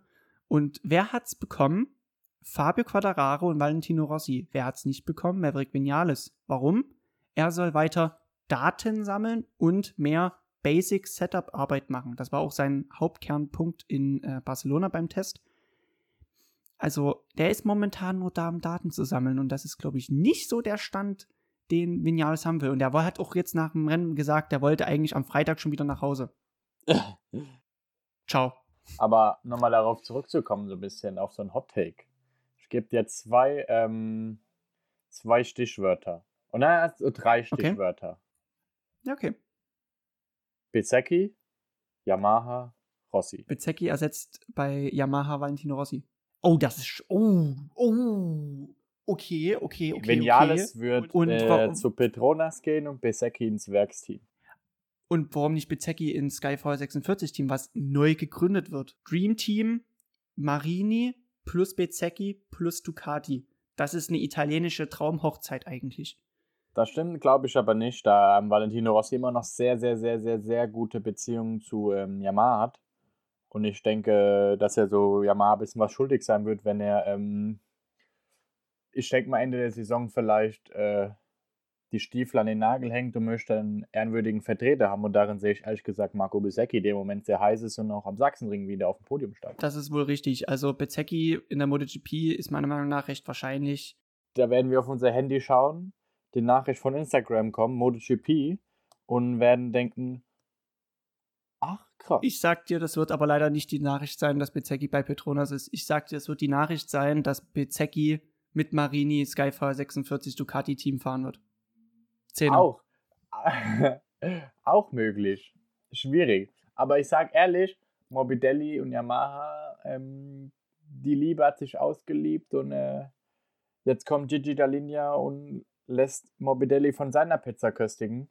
Und wer hat's bekommen? Fabio Quadraro und Valentino Rossi. Wer hat's nicht bekommen? Maverick Vinales. Warum? Er soll weiter Daten sammeln und mehr Basic Setup Arbeit machen. Das war auch sein Hauptkernpunkt in äh, Barcelona beim Test. Also, der ist momentan nur da, um Daten zu sammeln und das ist, glaube ich, nicht so der Stand, den Vinales haben will. Und er hat auch jetzt nach dem Rennen gesagt, er wollte eigentlich am Freitag schon wieder nach Hause. Ciao. Aber nochmal darauf zurückzukommen, so ein bisschen auf so ein Hot Take. Gebe dir zwei, ähm, zwei Stichwörter. Und dann hast du drei Stichwörter. Ja, okay. Bezecchi, Yamaha, Rossi. Bezecchi ersetzt bei Yamaha Valentino Rossi. Oh, das ist. Oh, oh. Okay, okay, okay. Vinales okay. wird und, äh, zu Petronas gehen und Bezecchi ins Werksteam. Und warum nicht Bezecchi ins Skyfall 46 Team, was neu gegründet wird? Dream Team, Marini plus Bezecchi plus Ducati. Das ist eine italienische Traumhochzeit eigentlich. Das stimmt, glaube ich aber nicht, da ähm, Valentino Rossi immer noch sehr, sehr, sehr, sehr, sehr gute Beziehungen zu ähm, Yamaha hat. Und ich denke, dass er so Yamaha ein bisschen was schuldig sein wird, wenn er, ähm, ich denke mal, Ende der Saison vielleicht äh, die Stiefel an den Nagel hängt und möchte einen ehrenwürdigen Vertreter haben. Und darin sehe ich ehrlich gesagt Marco Bezecchi, der im Moment sehr heiß ist und auch am Sachsenring wieder auf dem Podium steigt. Das ist wohl richtig. Also Bezecchi in der MotoGP ist meiner Meinung nach recht wahrscheinlich. Da werden wir auf unser Handy schauen die Nachricht von Instagram kommen, MotoGP, und werden denken, ach krass. Ich sag dir, das wird aber leider nicht die Nachricht sein, dass Bezecchi bei Petronas ist. Ich sag dir, es wird die Nachricht sein, dass Bezecchi mit Marini Skyfire 46 Ducati Team fahren wird. Zehner. Auch. auch möglich. Schwierig. Aber ich sag ehrlich, Morbidelli und Yamaha, ähm, die Liebe hat sich ausgeliebt und äh, jetzt kommt Gigi Dalinia und lässt Morbidelli von seiner Pizza köstigen.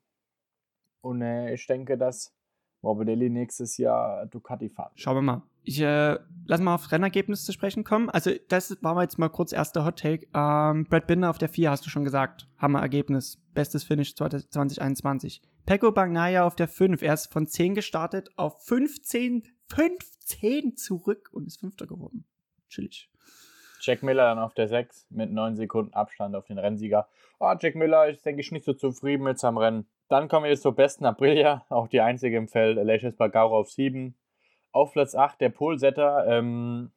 Und äh, ich denke, dass Morbidelli nächstes Jahr Ducati fahren. Schauen wir mal. Ich äh, lass mal auf Rennergebnis zu sprechen kommen. Also, das war jetzt mal kurz erster Hot Take. Ähm, Brad Binder auf der 4 hast du schon gesagt. Hammer Ergebnis. Bestes Finish 2021. Pecco Bagnaia auf der 5. Er ist von 10 gestartet auf 15, 15 zurück und ist Fünfter geworden. Chillig. Jack Miller dann auf der 6 mit 9 Sekunden Abstand auf den Rennsieger. Oh, Jack Miller ist, denke ich, nicht so zufrieden mit seinem Rennen. Dann kommen wir jetzt zur besten Aprilia, auch die einzige im Feld, Alecius Bagaro auf 7. Auf Platz 8 der Polsetter, ähm,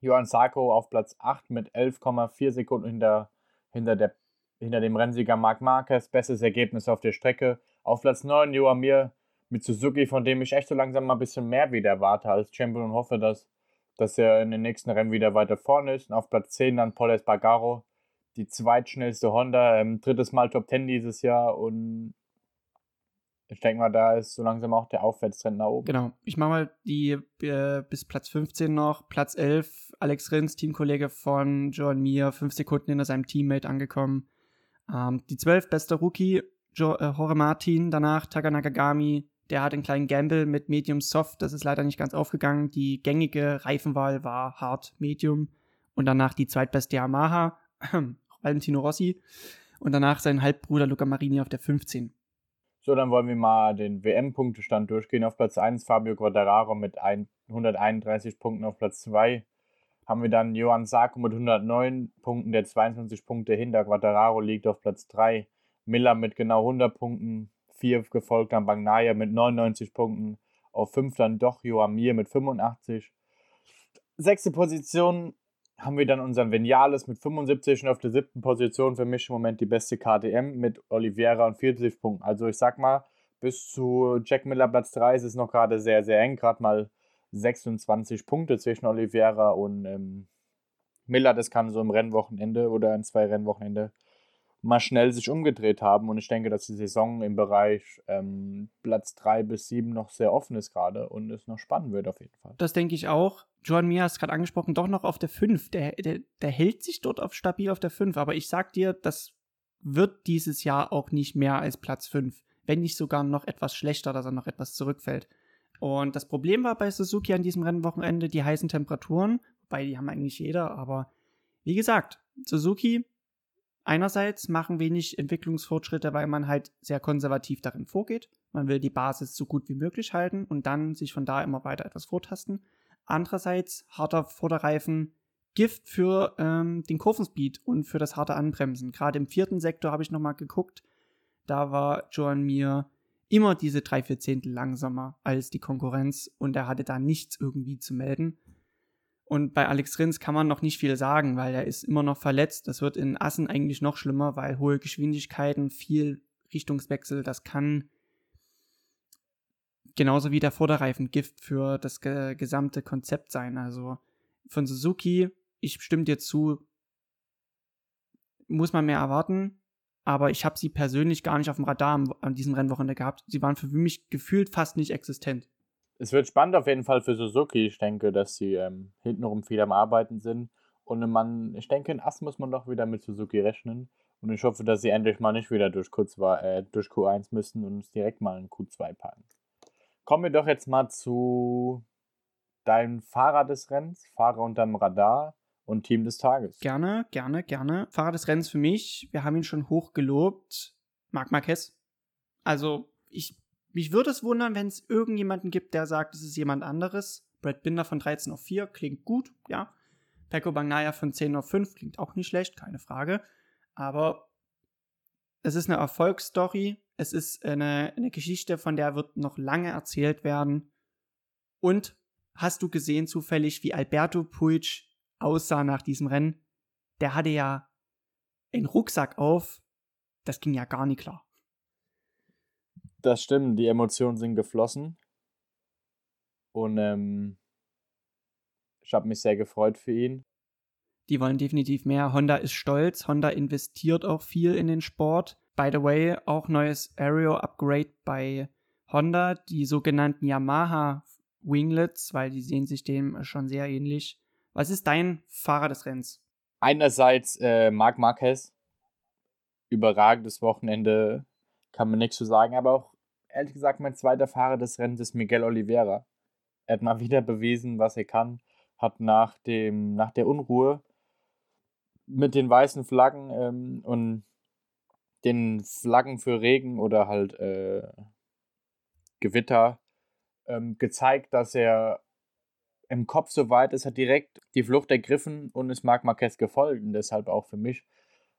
Johann Sarko auf Platz 8 mit 11,4 Sekunden hinter, hinter, der, hinter dem Rennsieger Marc Marquez. Bestes Ergebnis auf der Strecke. Auf Platz 9 Johann Mir mit Suzuki, von dem ich echt so langsam mal ein bisschen mehr wieder erwarte als Champion und hoffe, dass dass er in den nächsten Rennen wieder weiter vorne ist. Und auf Platz 10 dann Paul Espargaro, die zweitschnellste Honda, ähm, drittes Mal Top 10 dieses Jahr und ich denke mal, da ist so langsam auch der Aufwärtstrend nach oben. Genau. Ich mache mal die äh, bis Platz 15 noch. Platz 11, Alex Rins, Teamkollege von John Mir, fünf Sekunden hinter seinem Teammate angekommen. Ähm, die 12, bester Rookie, jo äh, Jorge Martin, danach Takanakagami, der hat einen kleinen Gamble mit Medium Soft. Das ist leider nicht ganz aufgegangen. Die gängige Reifenwahl war Hard Medium. Und danach die zweitbeste Yamaha, Valentino Rossi. Und danach sein Halbbruder Luca Marini auf der 15. So, dann wollen wir mal den WM-Punktestand durchgehen. Auf Platz 1 Fabio Quattararo mit 131 Punkten. Auf Platz 2 haben wir dann Johann Sarko mit 109 Punkten, der 22 Punkte hinter Quattararo liegt auf Platz 3. Miller mit genau 100 Punkten. 4 gefolgt dann Bagnaya mit 99 Punkten. Auf 5 dann doch Johann Mir mit 85. Sechste Position haben wir dann unseren Veniales mit 75 und auf der siebten Position für mich im Moment die beste KTM mit Oliveira und 40 Punkten. Also ich sag mal, bis zu Jack Miller Platz 3 ist es noch gerade sehr, sehr eng. Gerade mal 26 Punkte zwischen Oliveira und ähm, Miller. Das kann so im Rennwochenende oder in zwei Rennwochenende mal schnell sich umgedreht haben. Und ich denke, dass die Saison im Bereich ähm, Platz 3 bis 7 noch sehr offen ist gerade und es noch spannend wird auf jeden Fall. Das denke ich auch. Joan Mia hast gerade angesprochen, doch noch auf der 5. Der, der, der hält sich dort auf stabil auf der 5. Aber ich sag dir, das wird dieses Jahr auch nicht mehr als Platz 5. Wenn nicht sogar noch etwas schlechter, dass er noch etwas zurückfällt. Und das Problem war bei Suzuki an diesem Rennwochenende die heißen Temperaturen. Wobei, die haben eigentlich jeder. Aber wie gesagt, Suzuki einerseits machen wenig Entwicklungsfortschritte, weil man halt sehr konservativ darin vorgeht. Man will die Basis so gut wie möglich halten und dann sich von da immer weiter etwas vortasten. Andererseits harter Vorderreifen Gift für ähm, den Kurvenspeed und für das harte Anbremsen. Gerade im vierten Sektor habe ich nochmal geguckt. Da war Joan Mir immer diese drei, vier Zehntel langsamer als die Konkurrenz und er hatte da nichts irgendwie zu melden. Und bei Alex Rins kann man noch nicht viel sagen, weil er ist immer noch verletzt. Das wird in Assen eigentlich noch schlimmer, weil hohe Geschwindigkeiten, viel Richtungswechsel, das kann genauso wie der Vorderreifen Gift für das ge gesamte Konzept sein. Also von Suzuki, ich stimme dir zu, muss man mehr erwarten, aber ich habe sie persönlich gar nicht auf dem Radar an diesem Rennwochenende gehabt. Sie waren für mich gefühlt fast nicht existent es wird spannend auf jeden Fall für Suzuki. Ich denke, dass sie ähm, hintenrum viel am Arbeiten sind. Und man, ich denke, in Ass muss man doch wieder mit Suzuki rechnen. Und ich hoffe, dass sie endlich mal nicht wieder durch, Q2, äh, durch Q1 müssen und uns direkt mal in Q2 packen. Kommen wir doch jetzt mal zu deinem Fahrer des Rennens, Fahrer unterm Radar und Team des Tages. Gerne, gerne, gerne. Fahrer des Rennens für mich, wir haben ihn schon hoch gelobt, Marc Marquez. Also, ich mich würde es wundern, wenn es irgendjemanden gibt, der sagt, es ist jemand anderes. Brad Binder von 13 auf 4 klingt gut, ja. Pecco Bagnaya von 10 auf 5 klingt auch nicht schlecht, keine Frage. Aber es ist eine Erfolgsstory. Es ist eine, eine Geschichte, von der wird noch lange erzählt werden. Und hast du gesehen zufällig, wie Alberto Puig aussah nach diesem Rennen? Der hatte ja einen Rucksack auf. Das ging ja gar nicht klar. Das stimmt, die Emotionen sind geflossen. Und ähm, ich habe mich sehr gefreut für ihn. Die wollen definitiv mehr. Honda ist stolz. Honda investiert auch viel in den Sport. By the way, auch neues Aero-Upgrade bei Honda, die sogenannten Yamaha Winglets, weil die sehen sich dem schon sehr ähnlich. Was ist dein Fahrer des Rennens? Einerseits äh, Marc Marquez. Überragendes Wochenende, kann man nichts zu sagen, aber auch ehrlich gesagt, mein zweiter Fahrer des Rennens ist Miguel Oliveira. Er hat mal wieder bewiesen, was er kann. Hat nach, dem, nach der Unruhe mit den weißen Flaggen ähm, und den Flaggen für Regen oder halt äh, Gewitter ähm, gezeigt, dass er im Kopf so weit ist, hat direkt die Flucht ergriffen und ist Marc Marquez gefolgt. Und deshalb auch für mich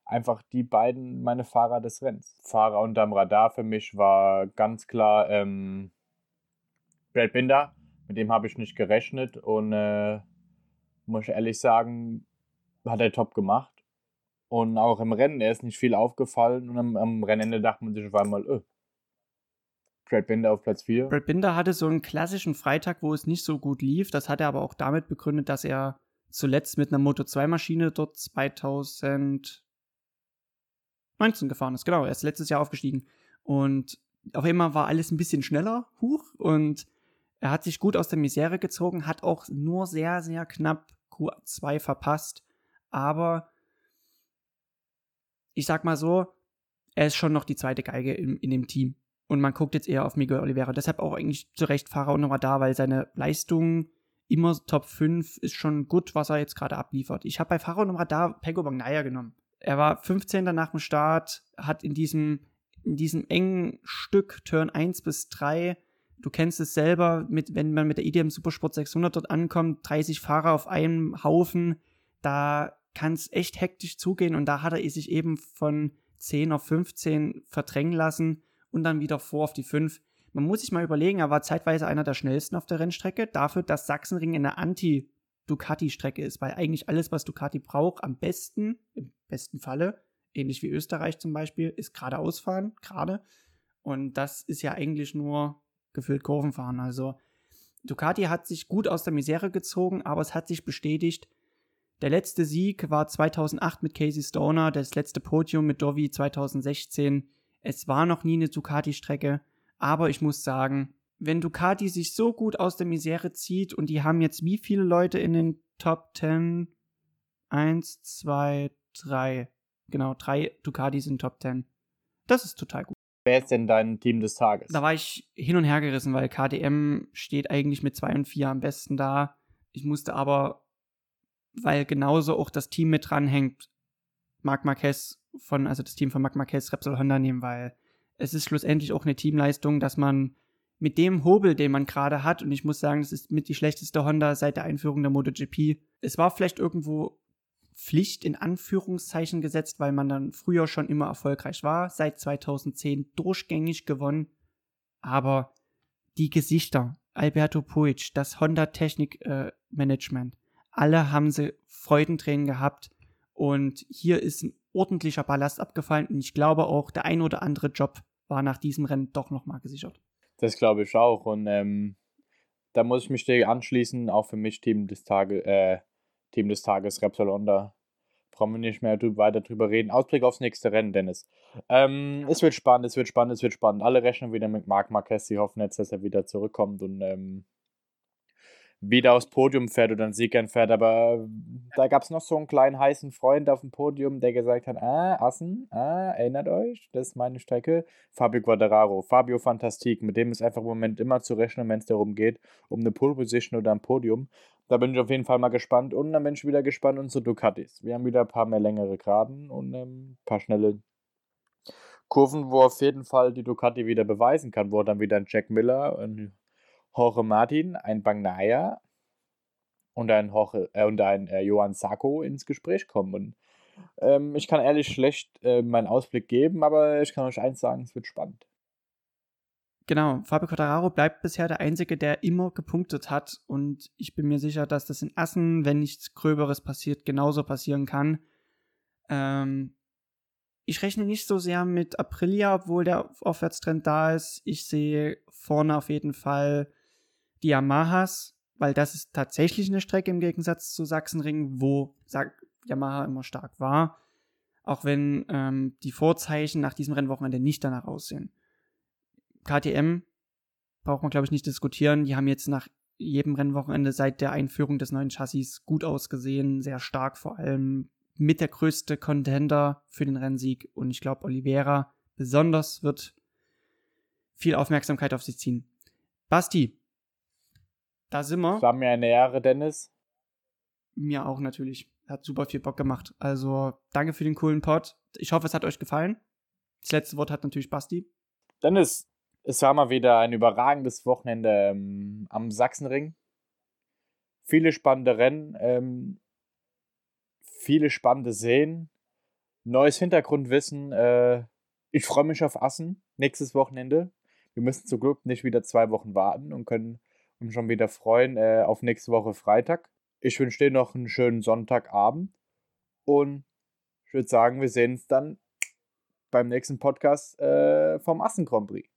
einfach die beiden meine Fahrer des Rennens. Fahrer unterm Radar für mich war ganz klar ähm, Brad Binder. Mit dem habe ich nicht gerechnet und äh, muss ich ehrlich sagen, hat er top gemacht. Und auch im Rennen, er ist nicht viel aufgefallen und am, am Rennende dachte man sich auf einmal, öh, Brad Binder auf Platz 4. Brad Binder hatte so einen klassischen Freitag, wo es nicht so gut lief. Das hat er aber auch damit begründet, dass er zuletzt mit einer Moto 2 Maschine dort 2000 19 gefahren ist. Genau, er ist letztes Jahr aufgestiegen. Und auf einmal war alles ein bisschen schneller, hoch. Und er hat sich gut aus der Misere gezogen, hat auch nur sehr, sehr knapp Q2 verpasst. Aber ich sag mal so, er ist schon noch die zweite Geige in, in dem Team. Und man guckt jetzt eher auf Miguel Oliveira. Deshalb auch eigentlich zu Recht Fahrer nochmal da, weil seine Leistung immer Top 5 ist schon gut, was er jetzt gerade abliefert. Ich habe bei Fahrer und Radar Pego Bagnaya genommen. Er war 15. nach dem Start, hat in diesem in diesem engen Stück, Turn 1 bis 3, du kennst es selber, mit, wenn man mit der IDM Supersport 600 dort ankommt, 30 Fahrer auf einem Haufen, da kann es echt hektisch zugehen und da hat er sich eben von 10 auf 15 verdrängen lassen und dann wieder vor auf die 5. Man muss sich mal überlegen, er war zeitweise einer der schnellsten auf der Rennstrecke, dafür, dass Sachsenring in der Anti-Ducati-Strecke ist, weil eigentlich alles, was Ducati braucht, am besten, im besten Falle, ähnlich wie Österreich zum Beispiel, ist geradeausfahren, gerade. Und das ist ja eigentlich nur gefüllt Kurvenfahren. Also Ducati hat sich gut aus der Misere gezogen, aber es hat sich bestätigt, der letzte Sieg war 2008 mit Casey Stoner, das letzte Podium mit Dovi 2016. Es war noch nie eine Ducati-Strecke, aber ich muss sagen, wenn Ducati sich so gut aus der Misere zieht und die haben jetzt wie viele Leute in den Top 10? Eins, zwei, drei. Genau, drei Ducatis in Top 10. Das ist total gut. Wer ist denn dein Team des Tages? Da war ich hin und her gerissen, weil KTM steht eigentlich mit 2 und 4 am besten da. Ich musste aber, weil genauso auch das Team mit dranhängt, Marc Marquez von, also das Team von Marc Marquez Repsol Honda nehmen, weil es ist schlussendlich auch eine Teamleistung, dass man mit dem Hobel, den man gerade hat, und ich muss sagen, das ist mit die schlechteste Honda seit der Einführung der MotoGP. Es war vielleicht irgendwo Pflicht in Anführungszeichen gesetzt, weil man dann früher schon immer erfolgreich war, seit 2010 durchgängig gewonnen. Aber die Gesichter, Alberto Puig, das Honda Technik äh, Management, alle haben sie Freudentränen gehabt und hier ist ein ordentlicher Ballast abgefallen und ich glaube auch, der ein oder andere Job war nach diesem Rennen doch nochmal gesichert. Das glaube ich auch und ähm, da muss ich mich dir anschließen, auch für mich Team des Tages, äh, Team des Tages, Repsol Honda. Brauchen wir nicht mehr weiter drüber reden. Ausblick aufs nächste Rennen, Dennis. Ähm, es wird spannend, es wird spannend, es wird spannend. Alle rechnen wieder mit Marc Marquez. Sie hoffen jetzt, dass er wieder zurückkommt und ähm, wieder aufs Podium fährt oder einen Sieg fährt. Aber da gab es noch so einen kleinen heißen Freund auf dem Podium, der gesagt hat: Ah, Assen, ah, erinnert euch, das ist meine Strecke. Fabio Quadraro, Fabio Fantastik, mit dem ist einfach im Moment immer zu rechnen, wenn es darum geht, um eine Pole Position oder ein Podium. Da bin ich auf jeden Fall mal gespannt. Und dann bin ich wieder gespannt unsere Ducatis. Wir haben wieder ein paar mehr längere Geraden und ähm, ein paar schnelle Kurven, wo auf jeden Fall die Ducati wieder beweisen kann, wo dann wieder ein Jack Miller, ein Jorge Martin, ein Bagnaia und ein, Jorge, äh, und ein äh, Johann Sacco ins Gespräch kommen. Und ähm, ich kann ehrlich schlecht äh, meinen Ausblick geben, aber ich kann euch eins sagen, es wird spannend. Genau, Fabio Quattararo bleibt bisher der Einzige, der immer gepunktet hat und ich bin mir sicher, dass das in Assen, wenn nichts Gröberes passiert, genauso passieren kann. Ähm, ich rechne nicht so sehr mit Aprilia, obwohl der Aufwärtstrend da ist. Ich sehe vorne auf jeden Fall die Yamahas, weil das ist tatsächlich eine Strecke im Gegensatz zu Sachsenring, wo Yamaha immer stark war. Auch wenn ähm, die Vorzeichen nach diesem Rennwochenende nicht danach aussehen. KTM braucht man, glaube ich, nicht diskutieren. Die haben jetzt nach jedem Rennwochenende seit der Einführung des neuen Chassis gut ausgesehen, sehr stark vor allem mit der größte Contender für den Rennsieg. Und ich glaube, Oliveira besonders wird viel Aufmerksamkeit auf sich ziehen. Basti, da sind wir. war mir eine Ehre, Dennis. Mir auch natürlich. Hat super viel Bock gemacht. Also danke für den coolen Pod. Ich hoffe, es hat euch gefallen. Das letzte Wort hat natürlich Basti. Dennis, es war mal wieder ein überragendes Wochenende ähm, am Sachsenring. Viele spannende Rennen, ähm, viele spannende Seen, neues Hintergrundwissen. Äh, ich freue mich auf Assen nächstes Wochenende. Wir müssen zum Glück nicht wieder zwei Wochen warten und können uns schon wieder freuen äh, auf nächste Woche Freitag. Ich wünsche dir noch einen schönen Sonntagabend und ich würde sagen, wir sehen uns dann beim nächsten Podcast äh, vom Assen Grand Prix.